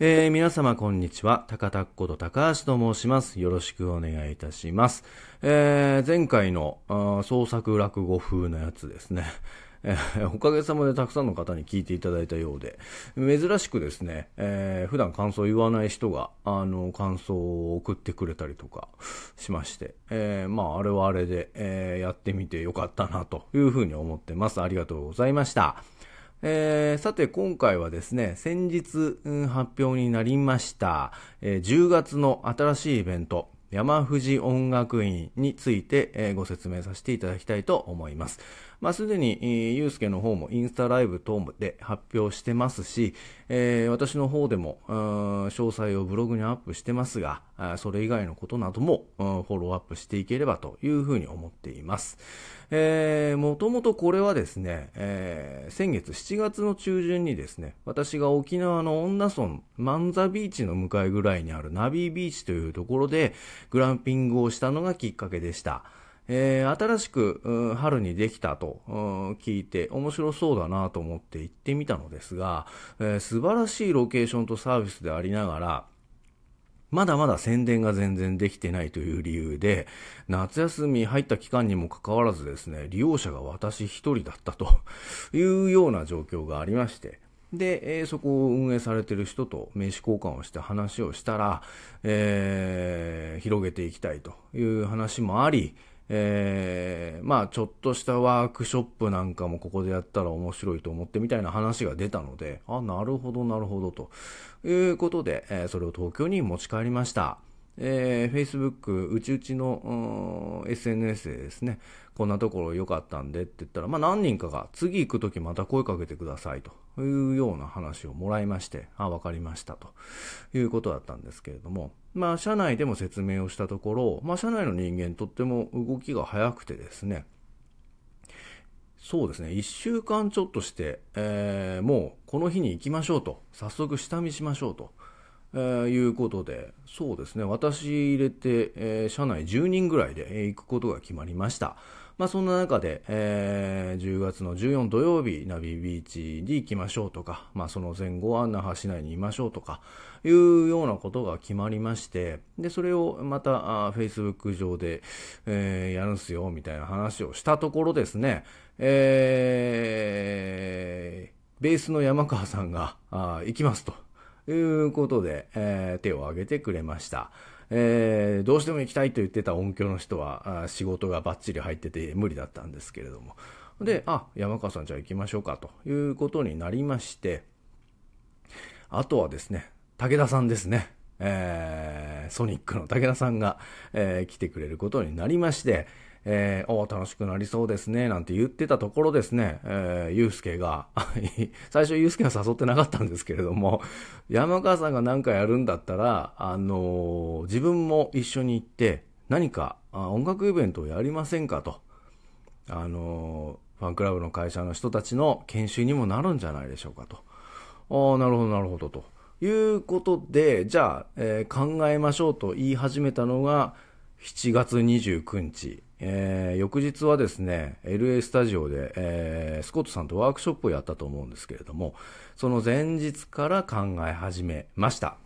えー、皆様こんにちは。高田こと高橋と申します。よろしくお願いいたします。えー、前回の創作落語風のやつですね。えー、おかげさまでたくさんの方に聞いていただいたようで、珍しくですね、えー、普段感想言わない人が、あの、感想を送ってくれたりとかしまして、え、まあ、あれはあれで、え、やってみてよかったなというふうに思ってます。ありがとうございました。えー、さて今回はですね、先日、うん、発表になりました、えー、10月の新しいイベント、山藤音楽院について、えー、ご説明させていただきたいと思います。まあ、すでに、ゆうすけの方もインスタライブ等で発表してますし、えー、私の方でも、詳細をブログにアップしてますが、それ以外のことなども、フォローアップしていければというふうに思っています。えー、もともとこれはですね、えー、先月7月の中旬にですね、私が沖縄の恩納村万座ビーチの向かいぐらいにあるナビービーチというところでグランピングをしたのがきっかけでした。えー、新しく、春にできたと、聞いて面白そうだなと思って行ってみたのですが、えー、素晴らしいロケーションとサービスでありながら、まだまだ宣伝が全然できてないという理由で、夏休み入った期間にもかかわらずですね、利用者が私一人だったと いうような状況がありまして、で、えー、そこを運営されてる人と名刺交換をして話をしたら、えー、広げていきたいという話もあり、えー、まあちょっとしたワークショップなんかもここでやったら面白いと思ってみたいな話が出たので、あ、なるほどなるほどということで、えー、それを東京に持ち帰りました。えー、Facebook、うちうちの、SNS でですね、こんなところ良かったんでって言ったら、まあ何人かが次行くときまた声かけてくださいとというような話をもらいまして、あ、わかりましたということだったんですけれども、まあ社内でも説明をしたところ、まあ社内の人間とっても動きが早くてですね、そうですね、1週間ちょっとして、えー、もうこの日に行きましょうと、早速下見しましょうと。えー、いうことで、そうですね、私入れて、えー、社内10人ぐらいで、行くことが決まりました。まあそんな中で、えー、10月の14土曜日、ナビビーチに行きましょうとか、まあその前後は那覇市内にいましょうとか、いうようなことが決まりまして、で、それをまた、あ Facebook 上で、えー、やるんすよ、みたいな話をしたところですね、えー、ベースの山川さんが、あ行きますと。ということで、えー、手を挙げてくれました。えー、どうしても行きたいと言ってた音響の人は、仕事がバッチリ入ってて無理だったんですけれども。で、あ、山川さんじゃあ行きましょうかということになりまして、あとはですね、武田さんですね。えー、ソニックの武田さんが、えー、来てくれることになりまして、えー、お楽しくなりそうですね、なんて言ってたところですね、えー、ゆうすけが、最初ゆうすけは誘ってなかったんですけれども、山川さんが何かやるんだったら、あのー、自分も一緒に行って、何か音楽イベントをやりませんかと。あのー、ファンクラブの会社の人たちの研修にもなるんじゃないでしょうかと。ああ、なるほど、なるほど、ということで、じゃあ、えー、考えましょうと言い始めたのが、7月29日、えー、翌日はですね、LA スタジオで、えー、スコットさんとワークショップをやったと思うんですけれども、その前日から考え始めました。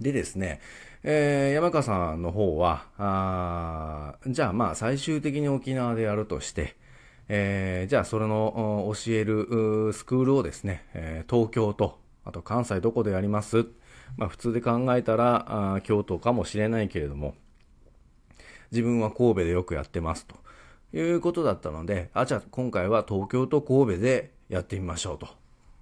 でですね、えー、山川さんの方は、あじゃあまあ最終的に沖縄でやるとして、えー、じゃあそれの教えるスクールをですね、えー、東京と、あと関西どこでやります？まあ普通で考えたらあ京都かもしれないけれども、自分は神戸でよくやってますということだったので、あ、じゃあ今回は東京と神戸でやってみましょうと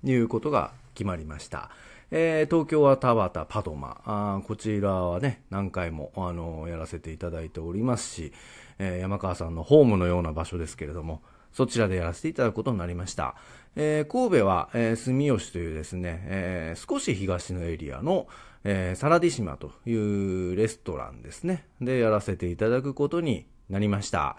いうことが決まりました。えー、東京は田畑、パドマあ、こちらはね、何回も、あのやらせていただいておりますし、えー、山川さんのホームのような場所ですけれども、そちらでやらせていただくことになりました。えー、神戸は、えー、住吉というですね、えー、少し東のエリアの、えー、サラディシマというレストランですね。で、やらせていただくことになりました。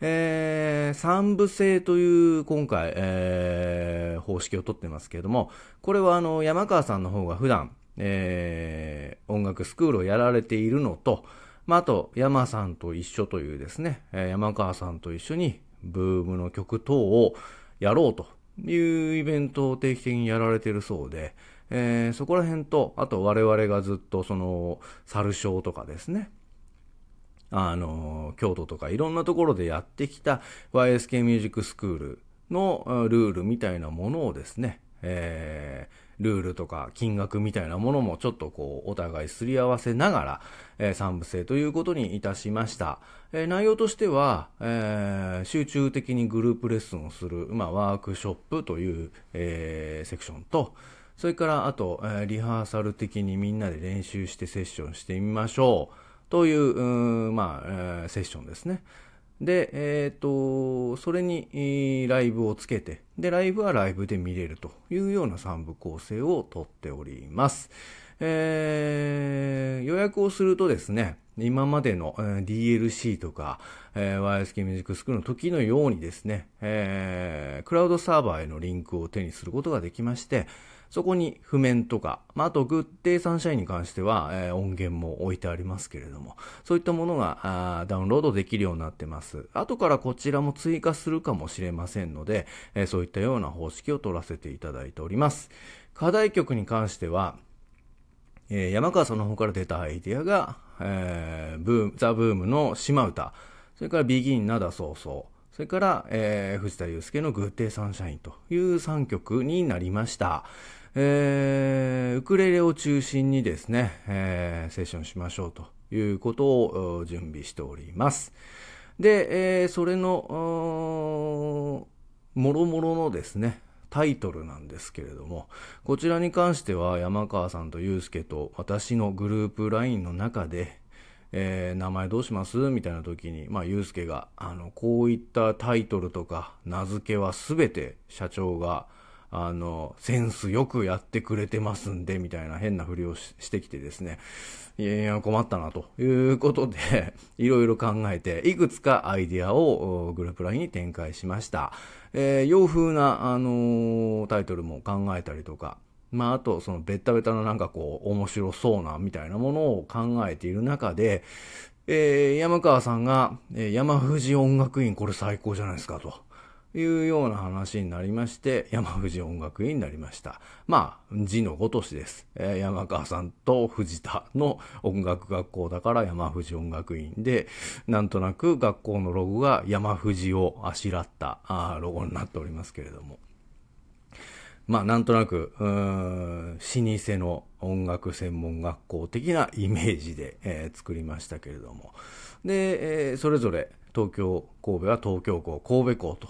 えー、三部制という今回、えー、方式をとってますけれども、これはあの、山川さんの方が普段、えー、音楽スクールをやられているのと、まあ、あと、山さんと一緒というですね、山川さんと一緒にブームの曲等をやろうというイベントを定期的にやられているそうで、えー、そこら辺と、あと我々がずっとその、猿章とかですね、あの、京都とかいろんなところでやってきた YSK ミュージックスクールのルールみたいなものをですね、えー、ルールとか金額みたいなものもちょっとこう、お互いすり合わせながら、えー、三部制ということにいたしました。えー、内容としては、えー、集中的にグループレッスンをする、まあ、ワークショップという、えー、セクションと、それからあと、えー、リハーサル的にみんなで練習してセッションしてみましょうという、うまあ、えー、セッションですね。で、えっ、ー、と、それに、ライブをつけて、で、ライブはライブで見れるというような3部構成をとっております。えー、予約をするとですね、今までの、DLC とか、えー、YSK ミュージックスクールの時のようにですね、えー、クラウドサーバーへのリンクを手にすることができまして、そこに譜面とか、まあ、あとグッデイサンシャインに関しては、えー、音源も置いてありますけれども、そういったものがあダウンロードできるようになってます。後からこちらも追加するかもしれませんので、えー、そういったような方式を取らせていただいております。課題曲に関しては、えー、山川さんの方から出たアイディアが、えー、ブーム、ザ・ブームの島歌、それからビギン・ナダ・ソーソー、それから、えー、藤田祐介のグッデイ・サンシャインという3曲になりました。えー、ウクレレを中心にですね、えー、セッションしましょうということを準備しております。で、えー、それの、もろもろのですね、タイトルなんですけれども、こちらに関しては山川さんと祐介と私のグループ LINE の中で、えー、名前どうします？みたいな時に、まあ、祐介が、あの、こういったタイトルとか名付けはすべて社長が、あの、センスよくやってくれてますんで、みたいな変なふりをしてきてですね、いやいや、困ったな、ということで、いろいろ考えて、いくつかアイディアをグループ LINE に展開しました。えー、洋風な、あのー、タイトルも考えたりとか、まあ、あと、その、ベッタベタななんかこう、面白そうな、みたいなものを考えている中で、えー、山川さんが、えー、山藤音楽院これ最高じゃないですか、と。いうような話になりまして、山藤音楽院になりました。まあ、字のごとしです。えー、山川さんと藤田の音楽学校だから山藤音楽院で、なんとなく学校のロゴが山藤をあしらったあロゴになっておりますけれども。まあ、なんとなく、うーん、老舗の音楽専門学校的なイメージで、えー、作りましたけれども。で、えー、それぞれ東京、神戸は東京校、神戸校と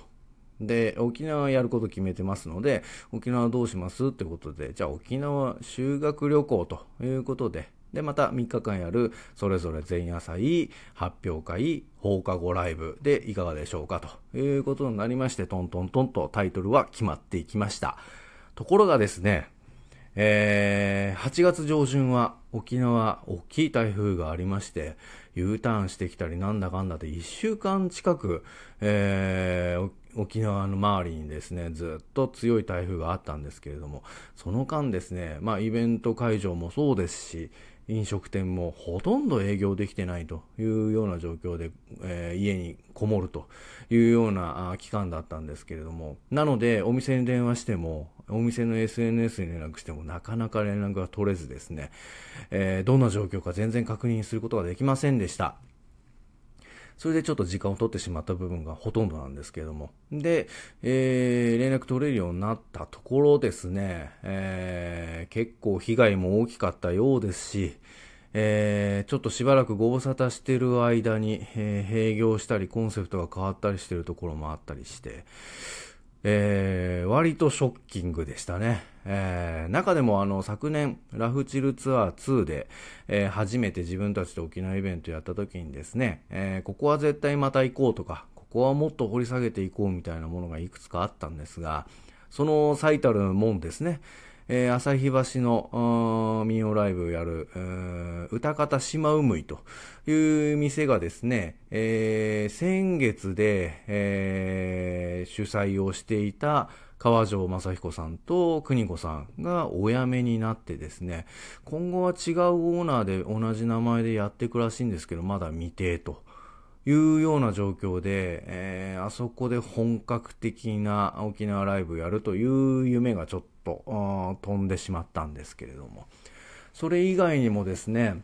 で、沖縄やること決めてますので、沖縄どうしますってことで、じゃあ沖縄修学旅行ということで、で、また3日間やる、それぞれ前夜祭、発表会、放課後ライブでいかがでしょうかということになりまして、トントントンとタイトルは決まっていきました。ところがですね、えー、8月上旬は沖縄大きい台風がありまして、U ターンしてきたりなんだかんだで1週間近く、えー、沖縄の周りにですね、ずっと強い台風があったんですけれども、その間ですね、まあイベント会場もそうですし、飲食店もほとんど営業できてないというような状況で、えー、家にこもるというような期間だったんですけれども、なのでお店に電話しても、お店の SNS に連絡してもなかなか連絡が取れずですね、えー、どんな状況か全然確認することができませんでした。それでちょっと時間を取ってしまった部分がほとんどなんですけれども。で、えー、連絡取れるようになったところですね、えー、結構被害も大きかったようですし、えー、ちょっとしばらくご無沙汰してる間に、えー、閉業したりコンセプトが変わったりしてるところもあったりして、えー、割とショッキングでしたね。えー、中でもあの昨年ラフチルツアー2で、えー、初めて自分たちで沖縄イベントやった時にですね、えここは絶対また行こうとか、ここはもっと掘り下げていこうみたいなものがいくつかあったんですが、その最たるもんですね、えー、朝日橋の民謡ライブをやる、歌方島うむいという店がですね、えー、先月で、えー、主催をしていた川城正彦さんと邦子さんがお辞めになってですね、今後は違うオーナーで同じ名前でやっていくらしいんですけど、まだ未定と。いうような状況で、えー、あそこで本格的な沖縄ライブやるという夢がちょっと飛んでしまったんですけれども、それ以外にもですね、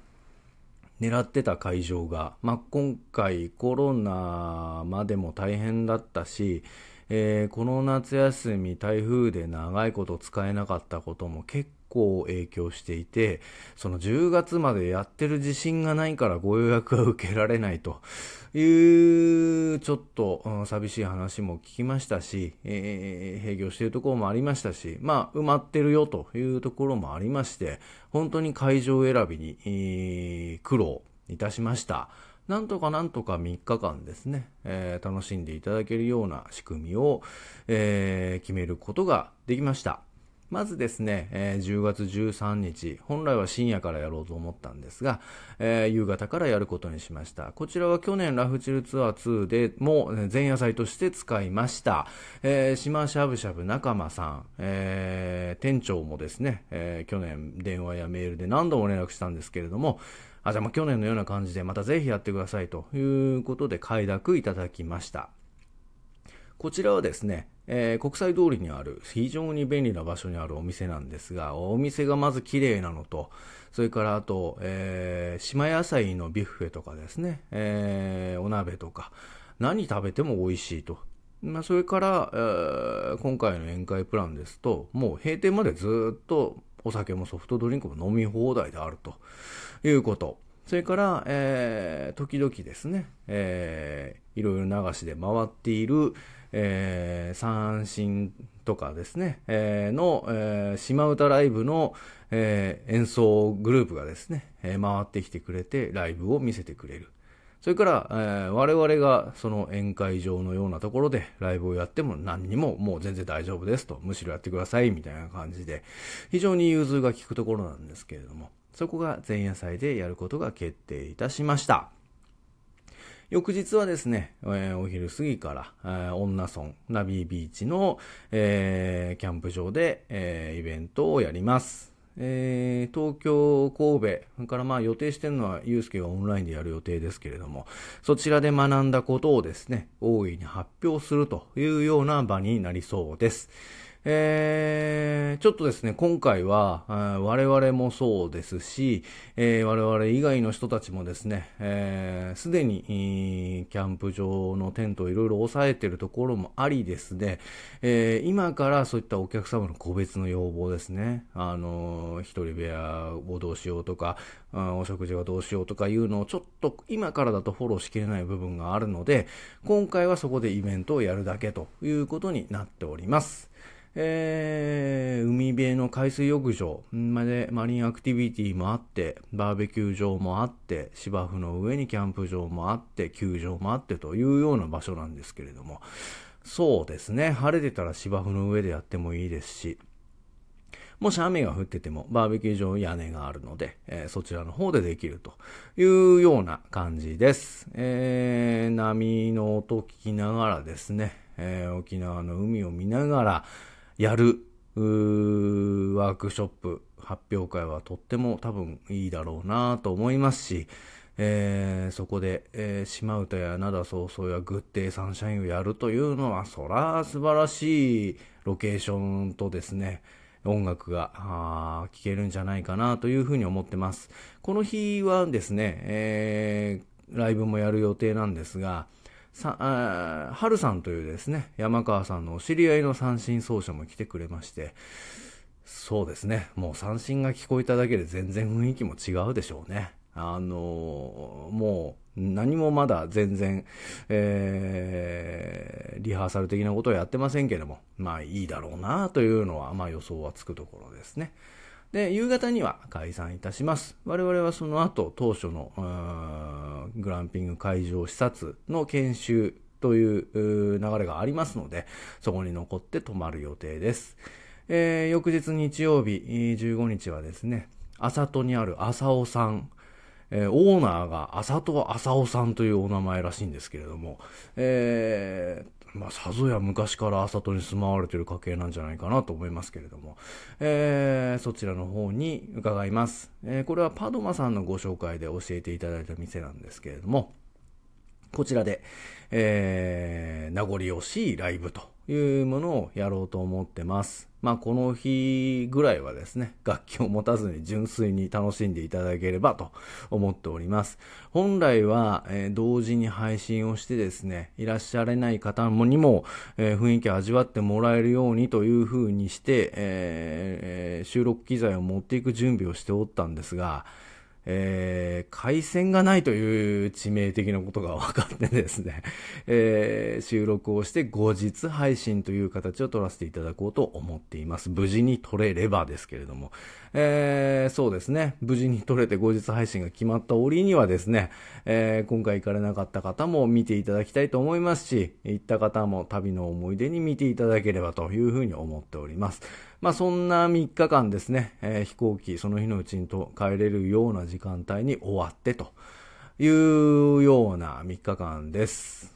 狙ってた会場が、まあ、今回コロナまでも大変だったし、えー、この夏休み台風で長いこと使えなかったことも結構影響していて、その10月までやってる自信がないからご予約が受けられないという、ちょっと、うん、寂しい話も聞きましたし、えー、閉業しているところもありましたし、まあ、埋まってるよというところもありまして、本当に会場選びに、えー、苦労いたしました。なんとかなんとか3日間ですね、えー、楽しんでいただけるような仕組みを、えー、決めることができました。まずですね、えー、10月13日、本来は深夜からやろうと思ったんですが、えー、夕方からやることにしました。こちらは去年ラフチルツアー2でも前夜祭として使いました。えー、島しゃぶしゃぶ仲間さん、えー、店長もですね、去年電話やメールで何度も連絡したんですけれども、あ、じゃあまあ去年のような感じでまたぜひやってくださいということで快諾いただきました。こちらはですね、えー、国際通りにある非常に便利な場所にあるお店なんですが、お店がまず綺麗なのと、それからあと、えー、島野菜のビュッフェとかですね、えー、お鍋とか、何食べても美味しいと。まあ、それから、えー、今回の宴会プランですと、もう閉店までずっとお酒もソフトドリンクも飲み放題であるということ。それから、えー、時々ですね、えー、いろいろ流しで回っている、えー、三振とかですね、えー、の、えー、島唄ライブの、えー、演奏グループがですね、えー、回ってきてくれてライブを見せてくれる。それから、えー、我々がその宴会場のようなところでライブをやっても何にももう全然大丈夫ですと、むしろやってくださいみたいな感じで、非常に融通が利くところなんですけれども、そこが前夜祭でやることが決定いたしました。翌日はですね、えー、お昼過ぎから、えー、女村、ナビービーチの、えー、キャンプ場で、えー、イベントをやります。えー、東京、神戸、それからまあ予定してるのは、ゆうすけがオンラインでやる予定ですけれども、そちらで学んだことをですね、大いに発表するというような場になりそうです。えー、ちょっとですね、今回は、我々もそうですし、えー、我々以外の人たちもですね、す、えー、で、に、キャンプ場のテントをいろいろ抑えているところもありですね、えー、今からそういったお客様の個別の要望ですね、あの、一人部屋をどうしようとか、お食事はどうしようとかいうのをちょっと今からだとフォローしきれない部分があるので、今回はそこでイベントをやるだけということになっております。えー、海辺の海水浴場。までマリンアクティビティもあって、バーベキュー場もあって、芝生の上にキャンプ場もあって、球場もあってというような場所なんですけれども、そうですね、晴れてたら芝生の上でやってもいいですし、もし雨が降っててもバーベキュー場屋根があるので、えー、そちらの方でできるというような感じです。えー、波の音聞きながらですね、えー、沖縄の海を見ながら、やるワークショップ、発表会はとっても多分いいだろうなと思いますし、えー、そこで、えー、島唄や灘早々やグッデイサンシャインをやるというのは、そら素晴らしいロケーションとですね、音楽が聴けるんじゃないかなというふうに思ってます。この日はですね、えー、ライブもやる予定なんですが、さ、あ春さんというですね、山川さんのお知り合いの三振奏者も来てくれまして、そうですね、もう三振が聞こえただけで全然雰囲気も違うでしょうね。あのー、もう何もまだ全然、えー、リハーサル的なことはやってませんけれども、まあいいだろうなというのは、まあ予想はつくところですね。で、夕方には解散いたします。我々はその後、当初の、グランピング会場視察の研修という流れがありますので、そこに残って泊まる予定です。えー、翌日日曜日、15日はですね、朝戸にある朝尾さん、えー、オーナーが朝戸朝尾さんというお名前らしいんですけれども、えー、まあ、さぞや昔からあさとに住まわれてる家系なんじゃないかなと思いますけれども、えー、そちらの方に伺います。えー、これはパドマさんのご紹介で教えていただいた店なんですけれども、こちらで、えー、名残惜しいライブというものをやろうと思ってます。まあ、この日ぐらいはですね、楽器を持たずに純粋に楽しんでいただければと思っております。本来は、えー、同時に配信をしてですね、いらっしゃれない方にも、えー、雰囲気を味わってもらえるようにという風にして、えー、収録機材を持っていく準備をしておったんですが、えー、回線がないという致命的なことが分かってですね、えー、収録をして後日配信という形を取らせていただこうと思っています。無事に取れればですけれども。えー、そうですね、無事に撮れて後日配信が決まった折にはですね、えー、今回行かれなかった方も見ていただきたいと思いますし、行った方も旅の思い出に見ていただければというふうに思っております。まあそんな3日間ですね、えー、飛行機その日のうちにと帰れるような時間帯に終わってというような3日間です。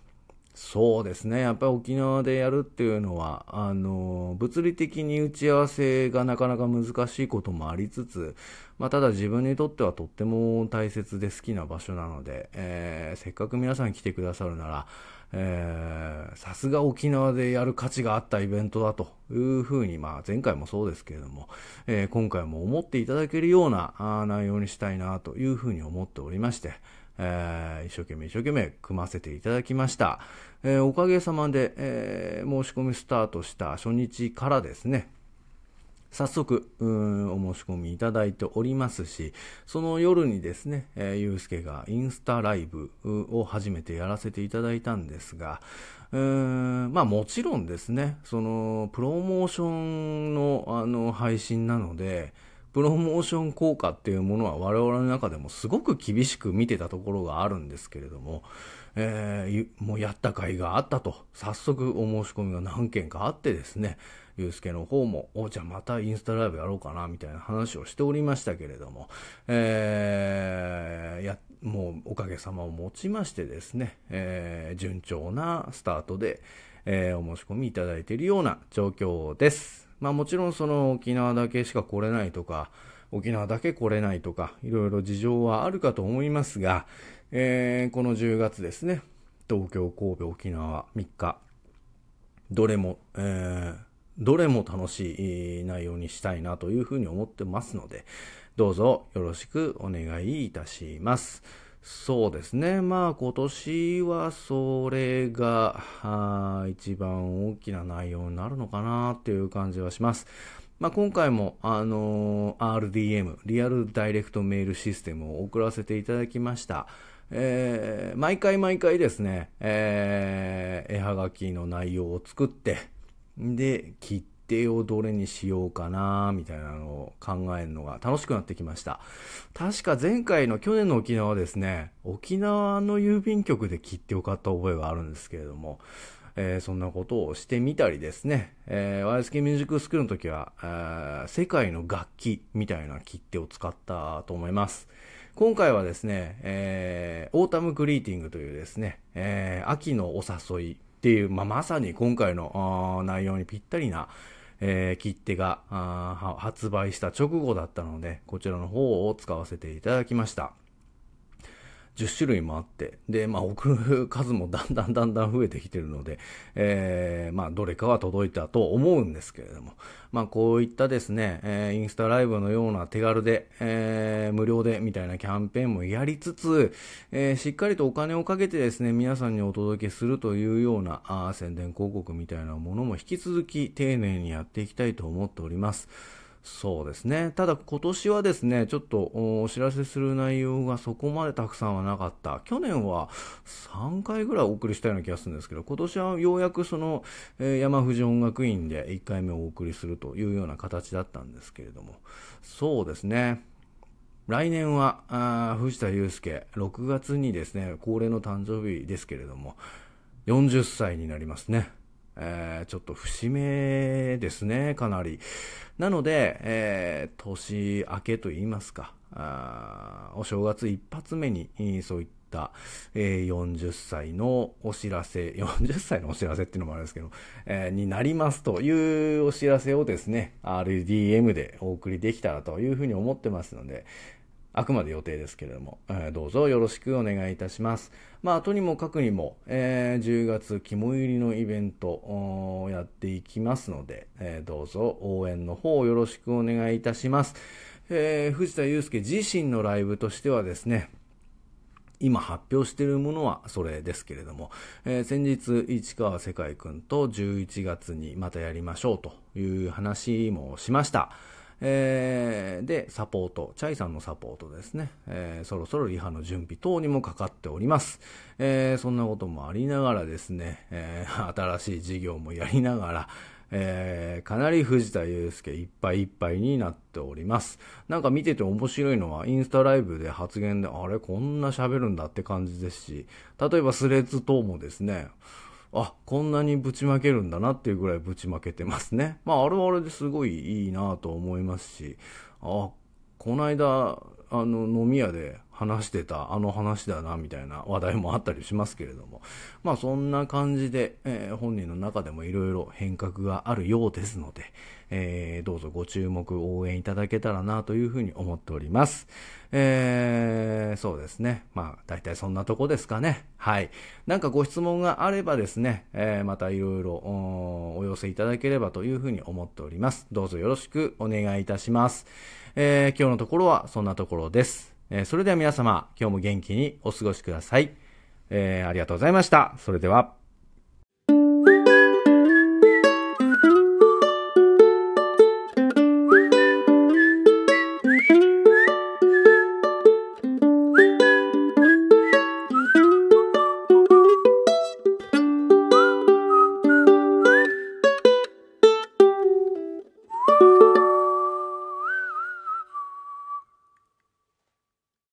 そうですね。やっぱり沖縄でやるっていうのは、あの、物理的に打ち合わせがなかなか難しいこともありつつ、まあ、ただ自分にとってはとっても大切で好きな場所なので、えー、せっかく皆さん来てくださるなら、えー、さすが沖縄でやる価値があったイベントだというふうに、まあ、前回もそうですけれども、えー、今回も思っていただけるような内容にしたいなというふうに思っておりまして、えー、一生懸命一生懸命組ませていただきました。えー、おかげさまで、えー、申し込みスタートした初日からですね、早速、お申し込みいただいておりますし、その夜にですね、えー、ゆうすけがインスタライブを初めてやらせていただいたんですが、うーんまあもちろんですね、その、プロモーションのあの配信なので、プロモーション効果っていうものは我々の中でもすごく厳しく見てたところがあるんですけれども、えー、もうやった甲斐があったと、早速お申し込みが何件かあってですね、ゆうすけの方も、おじゃあまたインスタライブやろうかな、みたいな話をしておりましたけれども、えー、や、もうおかげさまをもちましてですね、えー、順調なスタートで、えー、お申し込みいただいているような状況です。まあもちろんその沖縄だけしか来れないとか、沖縄だけ来れないとか、いろいろ事情はあるかと思いますが、えー、この10月ですね、東京、神戸、沖縄3日、どれも、えー、どれも楽しい内容にしたいなというふうに思ってますので、どうぞよろしくお願いいたします。そうですね。まあ今年はそれが一番大きな内容になるのかなっていう感じはします。まあ今回もあのー、RDM、リアルダイレクトメールシステムを送らせていただきました。えー、毎回毎回ですね、えー、絵はがきの内容を作って、で、切って定をどれにしようかなみたいなのを考えるのが楽しくなってきました。確か前回の去年の沖縄はですね、沖縄の郵便局で切ってを買った覚えがあるんですけれども、えー、そんなことをしてみたりですね、えー、YSK ミュージックスクールの時は、えー、世界の楽器みたいな切手を使ったと思います。今回はですね、えー、 Autumn Greeting というですね、えー、秋のお誘いっていう、まあ、まさに今回の内容にぴったりな、えー、切手が発売した直後だったので、こちらの方を使わせていただきました。10種類もあって、で、まあ、送る数もだんだんだんだん増えてきてるので、えー、まあ、どれかは届いたと思うんですけれども、まあ、こういったですね、えー、インスタライブのような手軽で、えー、無料でみたいなキャンペーンもやりつつ、えー、しっかりとお金をかけてですね、皆さんにお届けするというような、あ宣伝広告みたいなものも引き続き丁寧にやっていきたいと思っております。そうですね。ただ今年はですね、ちょっとお知らせする内容がそこまでたくさんはなかった。去年は3回ぐらいお送りしたような気がするんですけど、今年はようやくその、えー、山藤音楽院で1回目をお送りするというような形だったんですけれども、そうですね。来年は、あ藤田祐介、6月にですね、恒例の誕生日ですけれども、40歳になりますね。えー、ちょっと節目ですね、かなり。なので、えー、年明けと言いますか、あお正月一発目に、そういった、えー、40歳のお知らせ、40歳のお知らせっていうのもあるんですけど、えー、になりますというお知らせをですね、RDM でお送りできたらというふうに思ってますので、あくまで予定ですけれども、えー、どうぞよろしくお願いいたします。まあ、とにもかくにも、えー、10月肝入りのイベントをやっていきますので、えー、どうぞ応援の方よろしくお願いいたします。え、藤田祐介自身のライブとしてはですね、今発表しているものはそれですけれども、えー、先日市川世界くんと11月にまたやりましょうという話もしました。えー、で、サポート、チャイさんのサポートですね、えー、そろそろリハの準備等にもかかっております。えー、そんなこともありながらですね、え新しい事業もやりながら、えー、かなり藤田祐介いっぱいいっぱいになっております。なんか見てて面白いのは、インスタライブで発言で、あれ、こんな喋るんだって感じですし、例えばスレッズ等もですね、あ、こんなにぶちまけるんだなっていうぐらいぶちまけてますね。まあ、あれはあれですごいいいなと思いますし、あ、この間、あの、飲み屋で話してたあの話だな、みたいな 話題もあったりしますけれども。まあ、そんな感じで、えー、本人の中でもいろいろ変革があるようですので、えー、どうぞご注目、応援いただけたらな、というふうに思っております。えー、そうですね。まあ、大体そんなとこですかね。はい。なんかご質問があればですね、えー、またいろいろお寄せいただければというふうに思っております。どうぞよろしくお願いいたします。えー、今日のところはそんなところです。えー、それでは皆様、今日も元気にお過ごしください。えー、ありがとうございました。それでは。